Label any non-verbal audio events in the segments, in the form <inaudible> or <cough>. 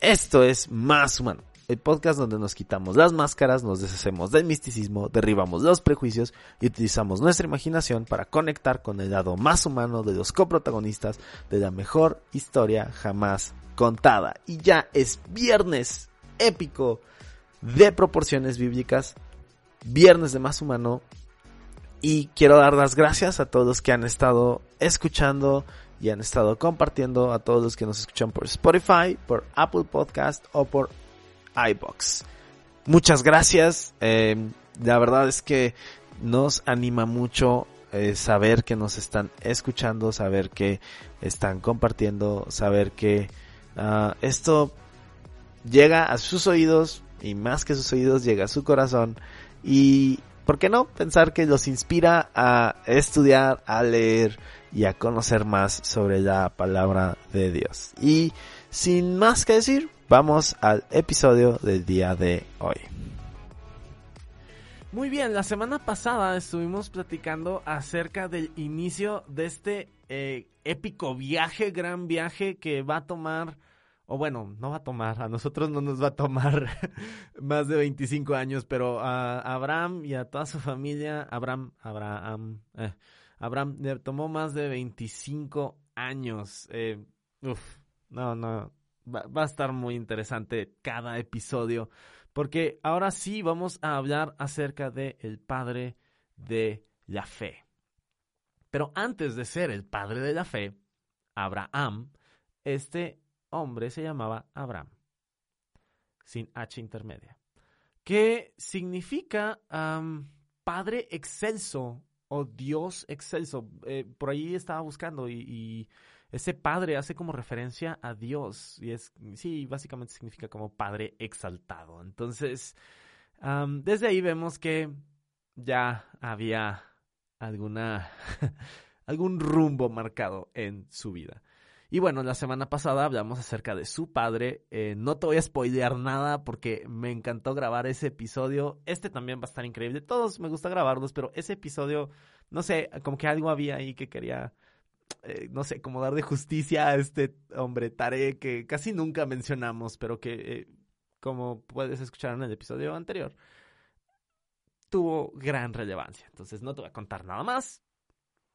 Esto es Más Humano, el podcast donde nos quitamos las máscaras, nos deshacemos del misticismo, derribamos los prejuicios y utilizamos nuestra imaginación para conectar con el lado más humano de los coprotagonistas de la mejor historia jamás contada. Y ya es viernes épico de proporciones bíblicas, viernes de Más Humano. Y quiero dar las gracias a todos los que han estado escuchando y han estado compartiendo a todos los que nos escuchan por Spotify, por Apple Podcast o por iBox. Muchas gracias. Eh, la verdad es que nos anima mucho eh, saber que nos están escuchando, saber que están compartiendo, saber que uh, esto llega a sus oídos y más que sus oídos llega a su corazón y ¿por qué no pensar que los inspira a estudiar, a leer y a conocer más sobre la palabra de Dios? Y sin más que decir, vamos al episodio del día de hoy. Muy bien, la semana pasada estuvimos platicando acerca del inicio de este eh, épico viaje, gran viaje que va a tomar o bueno, no va a tomar, a nosotros no nos va a tomar <laughs> más de 25 años, pero a Abraham y a toda su familia, Abraham, Abraham, eh, Abraham tomó más de 25 años. Eh, uf, no, no, va, a estar muy interesante cada episodio, porque ahora sí vamos a hablar acerca de el padre de la fe. Pero antes de ser el padre de la fe, Abraham, este hombre se llamaba Abraham, sin H intermedia, que significa Padre excelso o Dios excelso. Eh, por ahí estaba buscando y, ese Padre hace como referencia a Dios y es, sí, básicamente significa como Padre exaltado. Entonces, desde ahí vemos que ya había alguna, <laughs> algún rumbo marcado en su vida. Y bueno, la semana pasada hablamos acerca de su padre. Eh, no te voy a spoilear nada porque me encantó grabar ese episodio. Este también va a estar increíble. Todos me gusta grabarlos, pero ese episodio, no sé, como que algo había ahí que quería, eh, no sé, como dar de justicia a este hombre Tare que casi nunca mencionamos, pero que, eh, como puedes escuchar en el episodio anterior, tuvo gran relevancia. Entonces no te voy a contar nada más.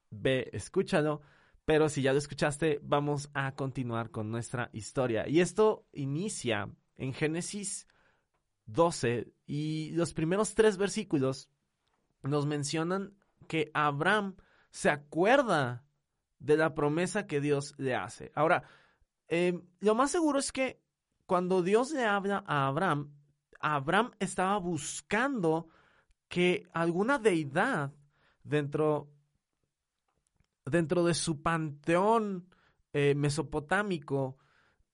Ve, escúchalo. Pero si ya lo escuchaste, vamos a continuar con nuestra historia. Y esto inicia en Génesis 12 y los primeros tres versículos nos mencionan que Abraham se acuerda de la promesa que Dios le hace. Ahora, eh, lo más seguro es que cuando Dios le habla a Abraham, Abraham estaba buscando que alguna deidad dentro dentro de su panteón eh, mesopotámico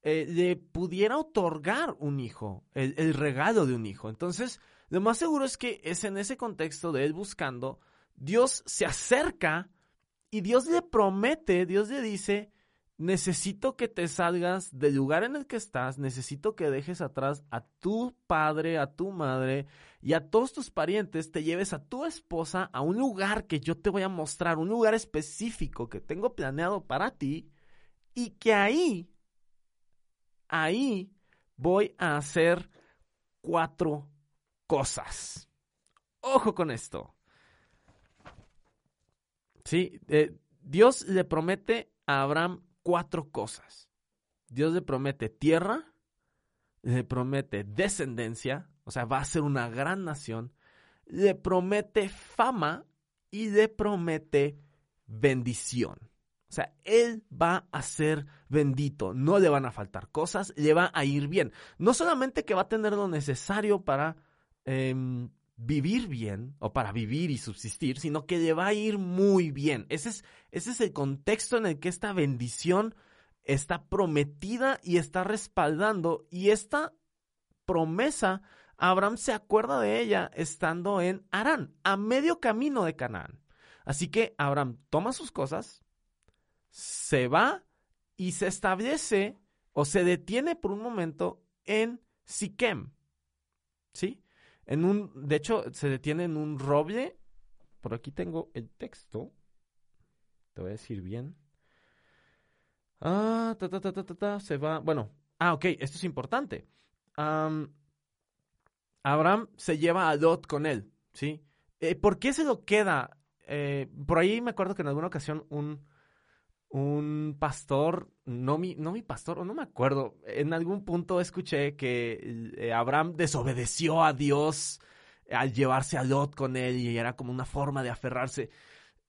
eh, le pudiera otorgar un hijo, el, el, regalo de un hijo. Entonces, lo más seguro es que es en ese contexto de él buscando, Dios se acerca y Dios le promete, Dios le dice, necesito que te salgas del lugar en el que estás, necesito que dejes atrás a tu padre, a tu madre y a todos tus parientes, te lleves a tu esposa a un lugar que yo te voy a mostrar, un lugar específico que tengo planeado para ti y que ahí, ahí voy a hacer cuatro cosas. Ojo con esto. Sí, eh, Dios le promete a Abraham cuatro cosas. Dios le promete tierra, le promete descendencia, o sea, va a ser una gran nación, le promete fama y le promete bendición. O sea, él va a ser bendito, no le van a faltar cosas, le va a ir bien. No solamente que va a tener lo necesario para eh, vivir bien o para vivir y subsistir, sino que le va a ir muy bien. Ese es, ese es el contexto en el que esta bendición está prometida y está respaldando. Y esta promesa, Abraham se acuerda de ella estando en Arán, a medio camino de Canaán. Así que Abraham toma sus cosas, se va y se establece o se detiene por un momento en Siquem. ¿Sí? En un, de hecho, se detiene en un roble. Por aquí tengo el texto. Te voy a decir bien. Ah, ta, ta, ta, ta, ta, se va. Bueno, Ah, ok, esto es importante. Abraham se lleva a Lot con él, ¿sí? Eh, ¿Por qué se lo queda? Eh, por ahí me acuerdo que en alguna ocasión un, un pastor, no mi, no mi pastor, o no me acuerdo, en algún punto escuché que eh, Abraham desobedeció a Dios al llevarse a Lot con él y era como una forma de aferrarse.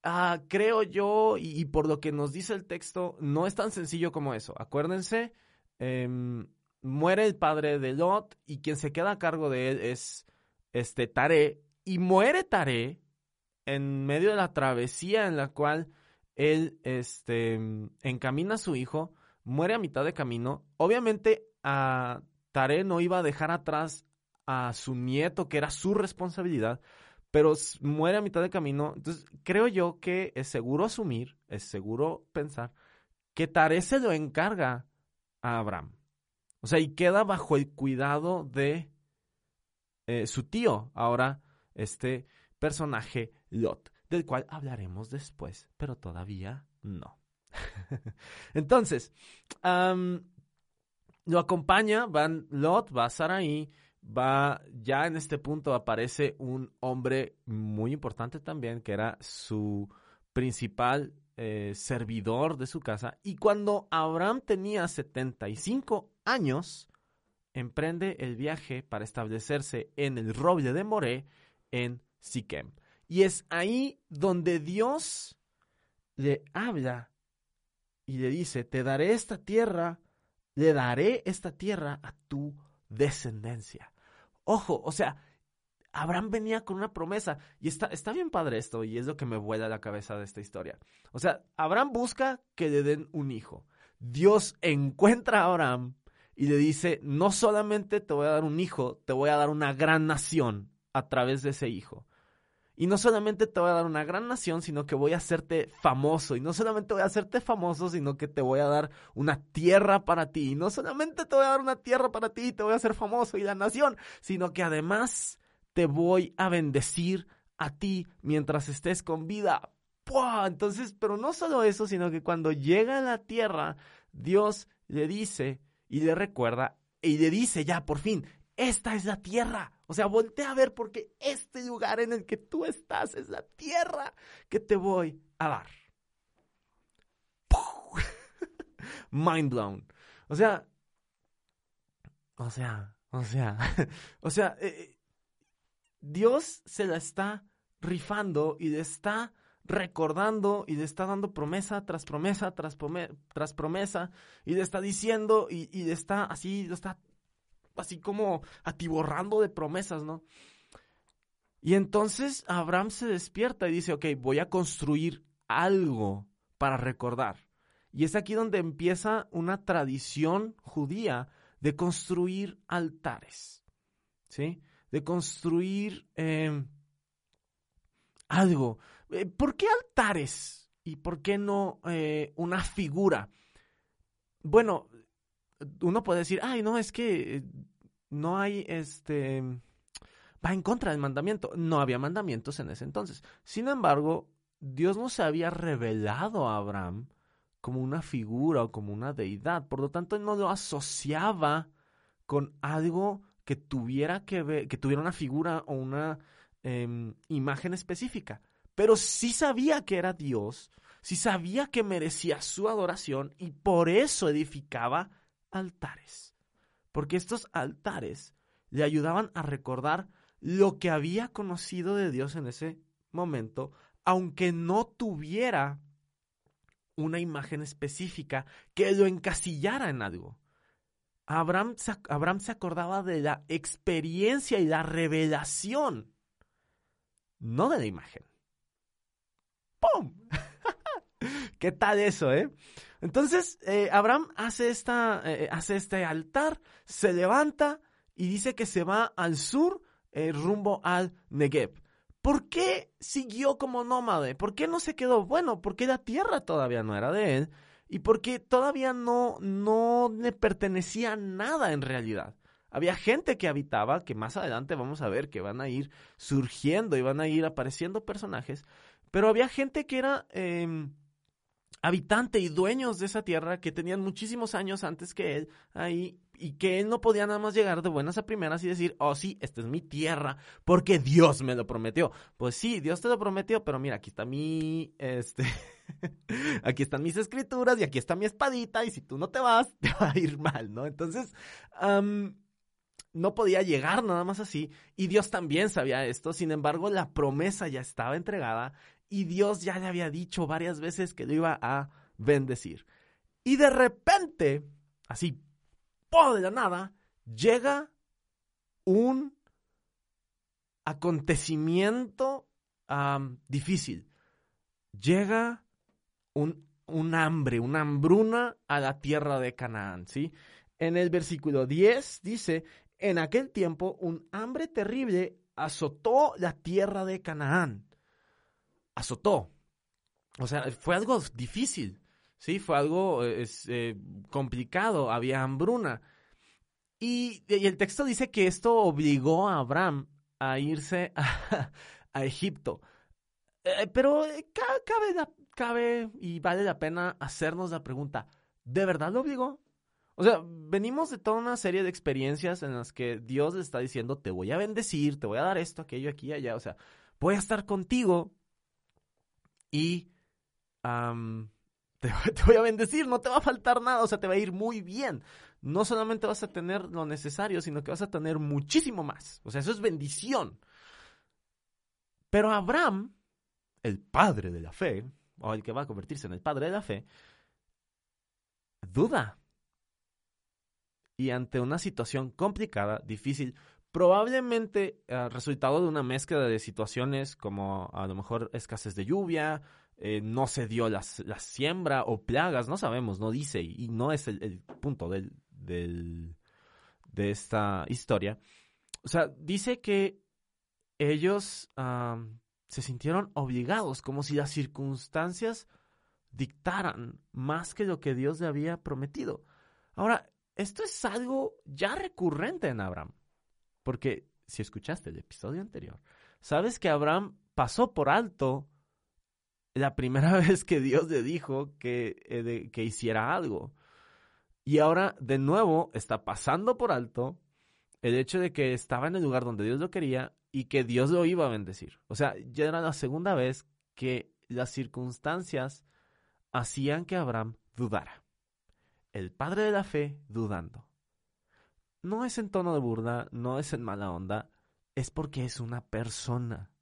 Ah, creo yo, y, por lo que nos dice el texto, no es tan sencillo como eso. Acuérdense, em, muere el padre de Lot y quien se queda a cargo de él es este Tare y muere Tare en medio de la travesía en la cual él este, encamina a su hijo, muere a mitad de camino. Obviamente a Tare no iba a dejar atrás a su nieto, que era su responsabilidad, pero muere a mitad de camino. Entonces, creo yo que es seguro asumir, es seguro pensar que Tare se lo encarga a Abraham. O sea, y queda bajo el cuidado de eh, su tío, ahora este personaje Lot, del cual hablaremos después, pero todavía no. <laughs> Entonces, lo acompaña, van Lot, va Sarai, va, ya en este punto aparece un hombre muy importante también, que era su principal eh, servidor de su casa. Y cuando Abraham tenía 75 años, emprende el viaje para establecerse en el roble de Moré en Siquem. Y es ahí donde Dios le habla y le dice, te daré esta tierra, le daré esta tierra a tu descendencia. Ojo, o sea, Abraham venía con una promesa y está, está bien padre esto y es lo que me vuela la cabeza de esta historia. O sea, Abraham busca que le den un hijo. Dios encuentra a Abraham y le dice, no solamente te voy a dar un hijo, te voy a dar una gran nación a través de ese hijo. Y no solamente te voy a dar una gran nación, sino que voy a hacerte famoso. Y no solamente voy a hacerte famoso, sino que te voy a dar una tierra para ti. Y no solamente te voy a dar una tierra para ti y te voy a hacer famoso y la nación, sino que además te voy a bendecir a ti mientras estés con vida. ¡Pua! Entonces, pero no solo eso, sino que cuando llega a la tierra, Dios le dice y le recuerda y le dice ya por fin, esta es la tierra. O sea, voltea a ver porque este lugar en el que tú estás es la tierra que te voy a dar. <laughs> Mind blown. O sea, o sea, o sea, <laughs> o sea, eh, eh, Dios se la está rifando y le está recordando y le está dando promesa tras promesa tras, tras promesa y le está diciendo y, y le está así, lo está así como atiborrando de promesas, ¿no? Y entonces Abraham se despierta y dice, ok, voy a construir algo para recordar. Y es aquí donde empieza una tradición judía de construir altares, ¿sí? De construir em, algo. Eh, ¿Por qué altares? ¿Y por qué no eh, una figura? Bueno, uno puede decir, ay, no, es que no hay este va en contra del mandamiento. No había mandamientos en ese entonces. Sin embargo, Dios no se había revelado a Abraham como una figura o como una deidad. Por lo tanto, no lo asociaba con algo que tuviera que ver, que tuviera una figura o una em, imagen específica. Pero sí sabía que era Dios, sí sabía que merecía su adoración y por eso edificaba altares, porque estos altares le ayudaban a recordar lo que había conocido de Dios en ese momento, aunque no tuviera una imagen específica que lo encasillara en algo. Abraham, se acordaba de la experiencia y la revelación, no de la imagen. ¡Pum! <laughs> ¿Qué tal eso, eh? Entonces, eh, Abraham hace, esta, eh, hace este altar, se levanta y dice que se va al sur eh, rumbo al Negev. ¿Por qué siguió como nómade? ¿Por qué no se quedó? Bueno, porque la tierra todavía no era de él y porque todavía no, no le pertenecía nada en realidad. Había gente que habitaba, que más adelante vamos a ver que van a ir surgiendo y van a ir apareciendo personajes, pero había gente que era... Em, habitante y dueños de esa tierra que tenían muchísimos años antes que él ahí y que él no podía nada más llegar de buenas a primeras y decir, oh sí, esta es mi tierra, porque Dios me lo prometió. Pues sí, Dios te lo prometió, pero mira, aquí está mi, este, <laughs> aquí están mis escrituras y aquí está mi espadita y si tú no te vas, <laughs> te va a ir mal, ¿no? Entonces, no podía llegar nada más así y Dios también sabía esto, sin embargo, la promesa ya estaba entregada y Dios ya le había dicho varias veces que lo iba a bendecir. Y de repente, así, de la nada, llega un acontecimiento difícil. Llega un, un, hambre, una hambruna a la tierra de Canaán, ¿sí? En el versículo 10 dice, en aquel tiempo un hambre terrible azotó la tierra de Canaán. Azotó. O sea, fue algo difícil. Sí, fue algo eh, eh, complicado, había hambruna. Y, el texto dice que esto obligó a Abraham a irse a, <laughs> Egipto. Eh, pero cabe, cabe y vale la pena hacernos la pregunta, ¿de verdad lo obligó? O sea, venimos de toda una serie de experiencias en las que Dios le está diciendo, te voy a bendecir, te voy a dar esto, aquello, aquí, allá. O sea, voy a estar contigo y <laughs> te, voy a bendecir, no te va a faltar nada, o sea, te va a ir muy bien. No solamente vas a tener lo necesario, sino que vas a tener muchísimo más. O sea, eso es bendición. Pero Abraham, el padre de la fe, o el que va a convertirse en el padre de la fe, duda. Y ante una situación complicada, difícil, probablemente eh, resultado de una mezcla de situaciones como a lo mejor escasez de lluvia, eh, no se dio la, siembra o plagas, no sabemos, no dice, y no es el, punto del, de esta historia. O sea, dice que ellos se sintieron obligados, como si las circunstancias dictaran más que lo que Dios le había prometido. Ahora, esto es algo ya recurrente en Abraham, porque si escuchaste el episodio anterior, sabes que Abraham pasó por alto la primera <laughs> vez que Dios le dijo que, eh, que hiciera algo. Y ahora, de nuevo, está pasando por alto el hecho de que estaba en el lugar donde Dios lo quería y que Dios lo iba a bendecir. O sea, ya era la segunda vez que las circunstancias hacían que Abraham dudara. El padre de la fe dudando. No es en tono de burda, no es en mala onda, es porque es una persona.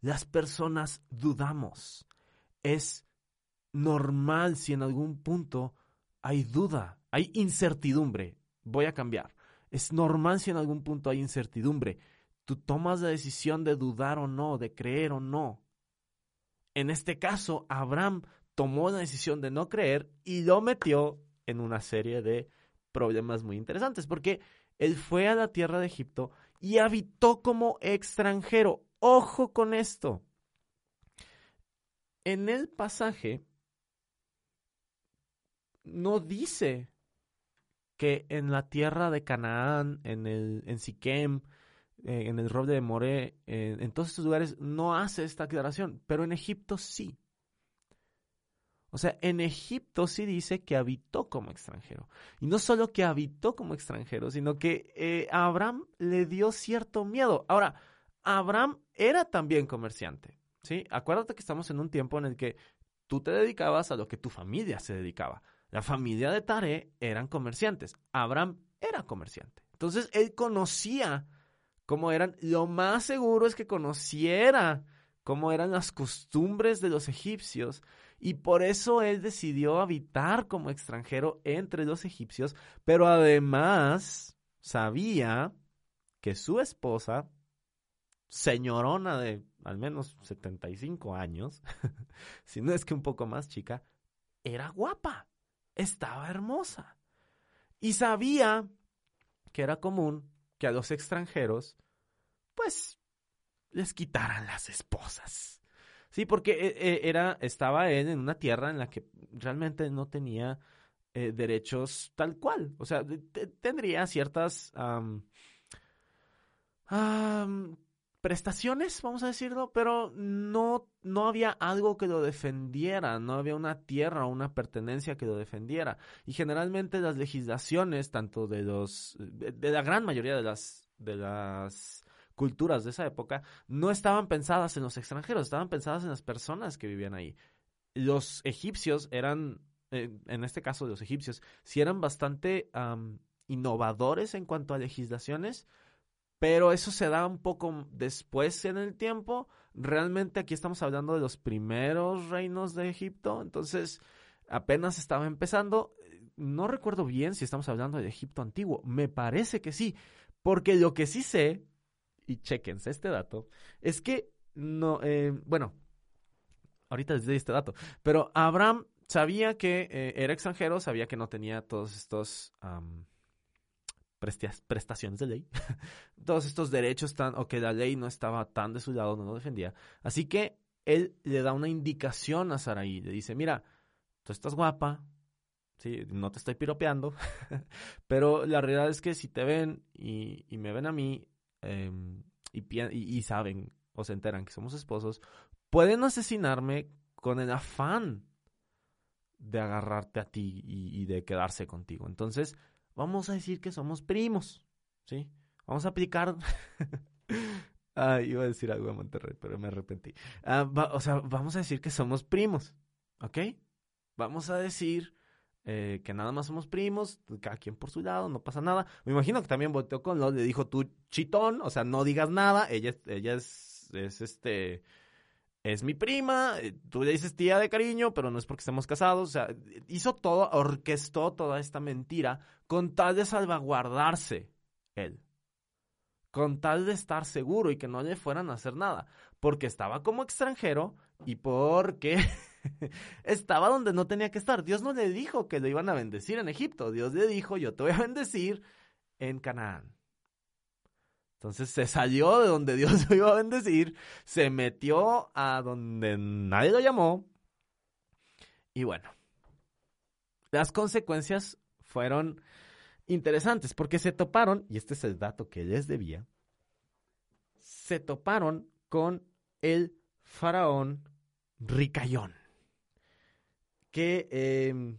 Las personas dudamos. Es normal si en algún punto hay duda, hay incertidumbre. Voy a cambiar. Es normal si en algún punto hay incertidumbre. Tú tomas la decisión de dudar o no, de creer o no. En este caso, Abraham tomó la decisión de no creer y lo metió en una serie de problemas muy interesantes, porque él fue a la tierra de Egipto y habitó como extranjero. Ojo con esto. En el pasaje no dice que en la tierra de Canaán, en el en Siquem, eh, en el roble de Moré, en todos estos lugares no hace esta aclaración, pero en Egipto sí. O sea, en Egipto sí dice que habitó como extranjero. Y no solo que habitó como extranjero, sino que eh, a Abraham le dio cierto miedo. Ahora, Abraham era también comerciante, ¿sí? Acuérdate que estamos en un tiempo en el que tú te dedicabas a lo que tu familia se dedicaba. La familia de Tare eran comerciantes. Abraham era comerciante. Entonces, él conocía cómo eran. Lo más seguro es que conociera cómo eran las costumbres de los egipcios. Y por eso él decidió habitar como extranjero entre los egipcios. Pero además sabía que su esposa señorona de al menos 75 años, <laughs> si no es que un poco más chica, era guapa, estaba hermosa. Y sabía que era común que a los extranjeros, pues, les quitaran las esposas. Sí, porque eh, eh, era, estaba él en una tierra en la que realmente no tenía eh, derechos tal cual. O sea, tendría ciertas prestaciones, vamos a decirlo, pero no, no había algo que lo defendiera, no había una tierra o una pertenencia que lo defendiera. Y generalmente las legislaciones, tanto de los, de la gran mayoría de las, de las culturas de esa época, no estaban pensadas en los extranjeros, estaban pensadas en las personas que vivían ahí. Los egipcios eran, eh, en este caso los egipcios, sí eran bastante innovadores en cuanto a legislaciones, pero eso se da un poco después en el tiempo. Realmente aquí estamos hablando de los primeros reinos de Egipto, entonces apenas estaba empezando. No recuerdo bien si estamos hablando de Egipto antiguo, me parece que sí, porque lo que sí sé, y chequense este dato, es que no, eh, bueno, ahorita les doy este dato, pero Abraham sabía que eh, era extranjero, sabía que no tenía todos estos prestaciones de ley, <laughs> todos estos derechos tan, o que la ley no estaba tan de su lado, no lo defendía. Así que él le da una indicación a Saraí, le dice, mira, tú estás guapa, sí, no te estoy piropeando, <laughs> pero la realidad es que si te ven y, me ven a mí em, y, saben o se enteran que somos esposos, pueden asesinarme con el afán de agarrarte a ti y de quedarse contigo. Entonces, vamos a decir que somos primos, ¿sí? Vamos a aplicar... <laughs> ah, iba a decir algo de Monterrey, pero me arrepentí. Ah, o sea, vamos a decir que somos primos, ¿ok? Vamos a decir eh, que nada más somos primos, cada quien por su lado, no pasa nada. Me imagino que también volteó con lo, le dijo tú chitón, o sea, no digas nada, ella, ella es, es este es mi prima, eh, tú le dices tía de cariño, pero no es porque estemos casados. O sea, hizo todo, orquestó toda esta mentira con tal de salvaguardarse él. Con tal de estar seguro y que no le fueran a hacer nada. Porque estaba como extranjero y porque <laughs> <laughs> estaba donde no tenía que estar. Dios no le dijo que lo iban a bendecir en Egipto. Dios le dijo, yo te voy a bendecir en Canaán. Entonces se salió de donde Dios <laughs> lo iba a bendecir, se metió a donde nadie lo llamó. Y bueno, las consecuencias fueron interesantes porque se toparon, y este es el dato que les debía, se toparon con el faraón Ricayón, que em,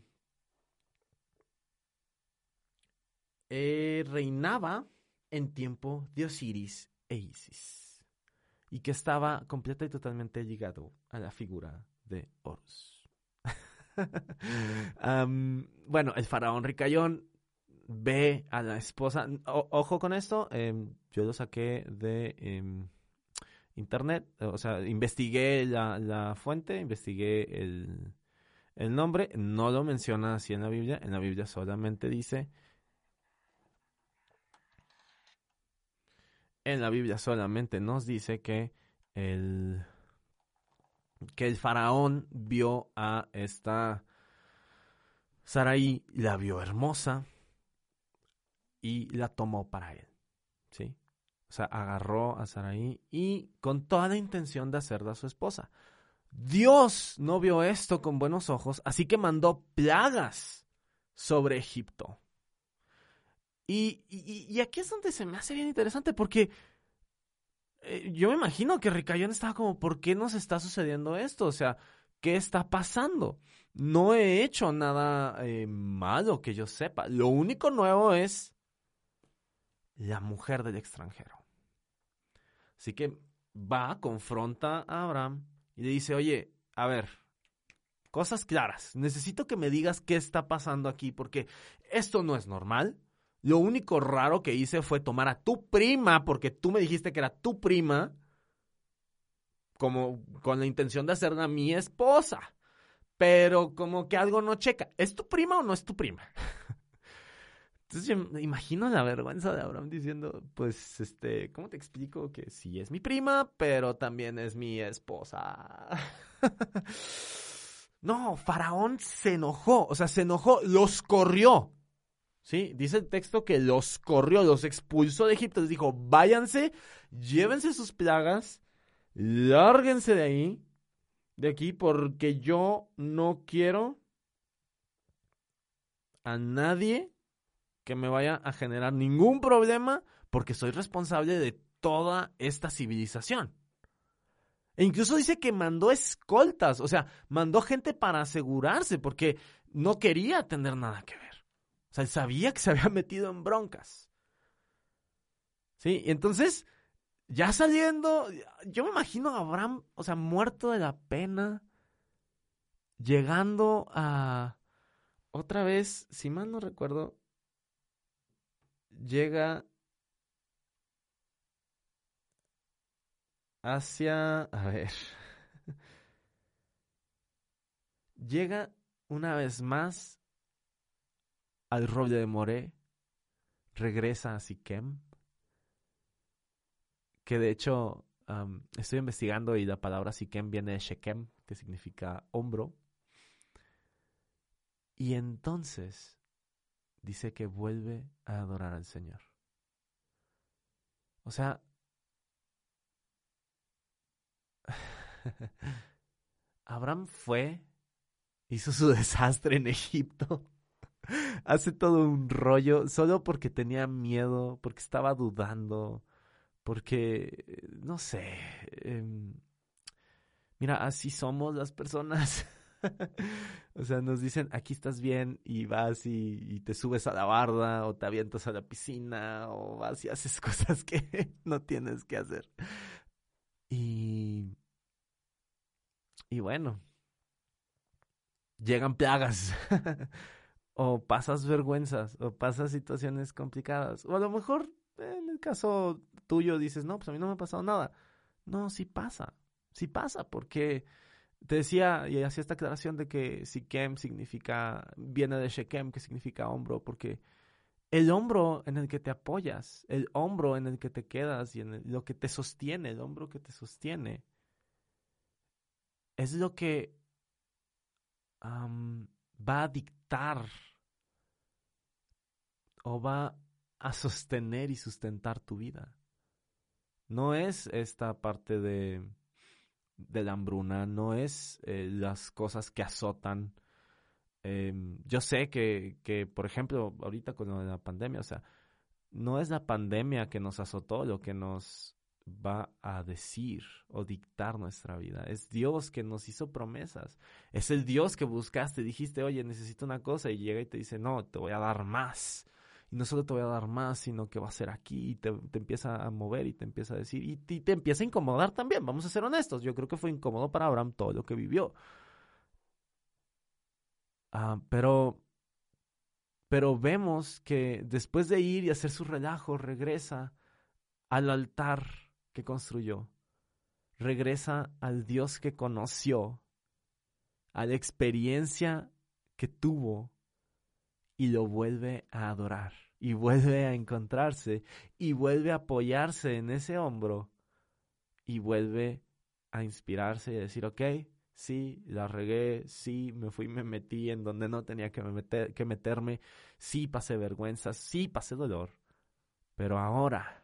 eh, reinaba en tiempo de Osiris e Isis, y que estaba completa y totalmente ligado a la figura de Horus. <laughs> bueno, el faraón Ricayón ve a la esposa. ojo con esto, em, yo lo saqué de em, internet, o sea, investigué la, fuente, investigué el, el nombre, no lo menciona así en la Biblia, en la Biblia solamente dice en la Biblia solamente nos dice que el, que el faraón vio a esta Saraí, la vio hermosa y la tomó para él. ¿Sí? O sea, agarró a Saraí y con toda la intención de hacerla su esposa. Dios no vio esto con buenos ojos, así que mandó plagas sobre Egipto. Y, aquí es donde se me hace bien interesante porque eh, yo me imagino que Ricayón estaba como, ¿por qué nos está sucediendo esto? O sea, ¿qué está pasando? No he hecho nada eh, malo que yo sepa. Lo único nuevo es la mujer del extranjero. Así que va, confronta a Abraham y le dice, oye, a ver, cosas claras. Necesito que me digas qué está pasando aquí porque esto no es normal. Lo único raro que hice fue tomar a tu prima, porque tú me dijiste que era tu prima, como con la intención de hacerla mi esposa. Pero como que algo no checa. ¿Es tu prima o no es tu prima? <laughs> Entonces yo imagino la vergüenza de Abraham diciendo, pues, este, ¿cómo te explico que sí es mi prima, pero también es mi esposa? <laughs> no, Faraón se enojó, o sea, se enojó, los corrió. ¿sí? Dice el texto que los corrió, los expulsó de Egipto, les dijo, váyanse, llévense sus plagas, lárguense de ahí, de aquí, porque yo no quiero a nadie que me vaya a generar ningún problema, porque soy responsable de toda esta civilización. E incluso dice que mandó escoltas, o sea, mandó gente para asegurarse, porque no quería tener nada que ver. O sea, sabía que se había <laughs> metido en broncas. Sí, y entonces, ya saliendo, yo me imagino a Abraham, o sea, muerto de la pena, llegando a, otra vez, si mal no recuerdo, llega hacia, a ver, <laughs> llega una vez más al roble de Moré, regresa a Siquem, que de hecho estoy investigando y la palabra Siquem viene de Shekem, que significa hombro. Y entonces dice que vuelve a adorar al Señor. O sea, <laughs> Abraham fue, hizo su <laughs> desastre en Egipto, <laughs> hace todo un rollo solo porque tenía miedo, porque estaba dudando, porque, no sé, em, mira, así somos las personas. <laughs> o sea, nos dicen, aquí estás bien y vas y, te subes a la barda o te avientas a la piscina o vas y haces <laughs> cosas que no tienes que hacer. Y... Y bueno, llegan plagas. <laughs> o pasas vergüenzas, o pasas situaciones complicadas. O a lo mejor, en el caso tuyo, dices, no, pues a mí no me ha pasado nada. No, sí pasa. Sí pasa, porque te decía y hacía esta aclaración de que Sikem significa, viene de Shekem, que significa hombro, porque el hombro en el que te apoyas, el hombro en el que te quedas y en lo que te sostiene, el hombro que te sostiene, es lo que va a dictar o va a sostener y sustentar tu vida. No es esta parte de de la hambruna, no es eh, las cosas que azotan. Em, yo sé que, que, por ejemplo, ahorita con la pandemia, o sea, no es la pandemia que nos azotó lo que nos va a decir o dictar nuestra vida. Es Dios que nos hizo promesas. Es el Dios que buscaste, dijiste, oye, necesito una cosa y llega y te dice, no, te voy a dar más y no solo te voy a dar más, sino que va a ser aquí y te, empieza a mover y te empieza a decir y, te empieza a incomodar también, vamos a ser honestos, yo creo que fue incómodo para Abraham todo lo que vivió. Ah, pero, pero vemos que después de ir y hacer su relajo, regresa al altar que construyó, regresa al Dios que conoció, a la experiencia que tuvo y lo vuelve a adorar y vuelve a encontrarse y vuelve a apoyarse en ese hombro y vuelve a inspirarse y decir, ok, sí, la regué, sí, me fui, me metí en donde no tenía que, meter, que meterme, sí pasé vergüenza, sí pasé dolor, pero ahora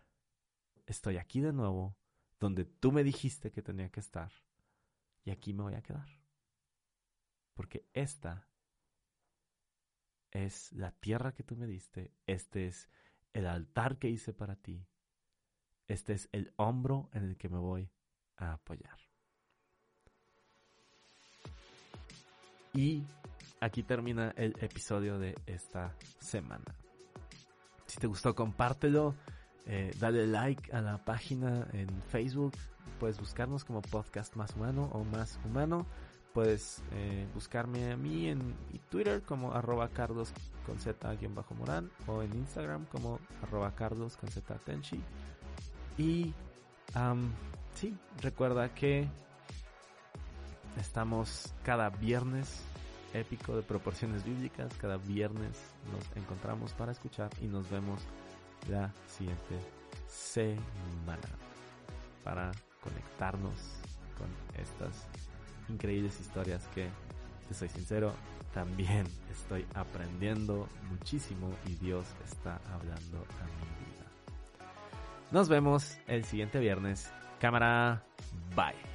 estoy aquí de nuevo, donde tú me dijiste que tenía que estar, y aquí me voy a quedar, porque esta es la tierra que tú me diste, este es el altar que hice para ti, este es el hombro en el que me voy a apoyar. Y aquí termina el episodio de esta semana. Si te gustó, compártelo. Eh, dale like a la página en Facebook. Puedes buscarnos como Podcast Más Humano o Más Humano. Puedes eh, buscarme a mí en Twitter como arroba carlos con z bajo morán o en Instagram como arroba carlos con z tenchi. Y sí, recuerda que estamos cada viernes épico de proporciones bíblicas. Cada viernes nos encontramos para escuchar y nos vemos la siguiente semana para conectarnos con estas increíbles historias que, te soy sincero, también estoy aprendiendo muchísimo y Dios está hablando a mi vida. Nos vemos el siguiente viernes. Cámara, bye.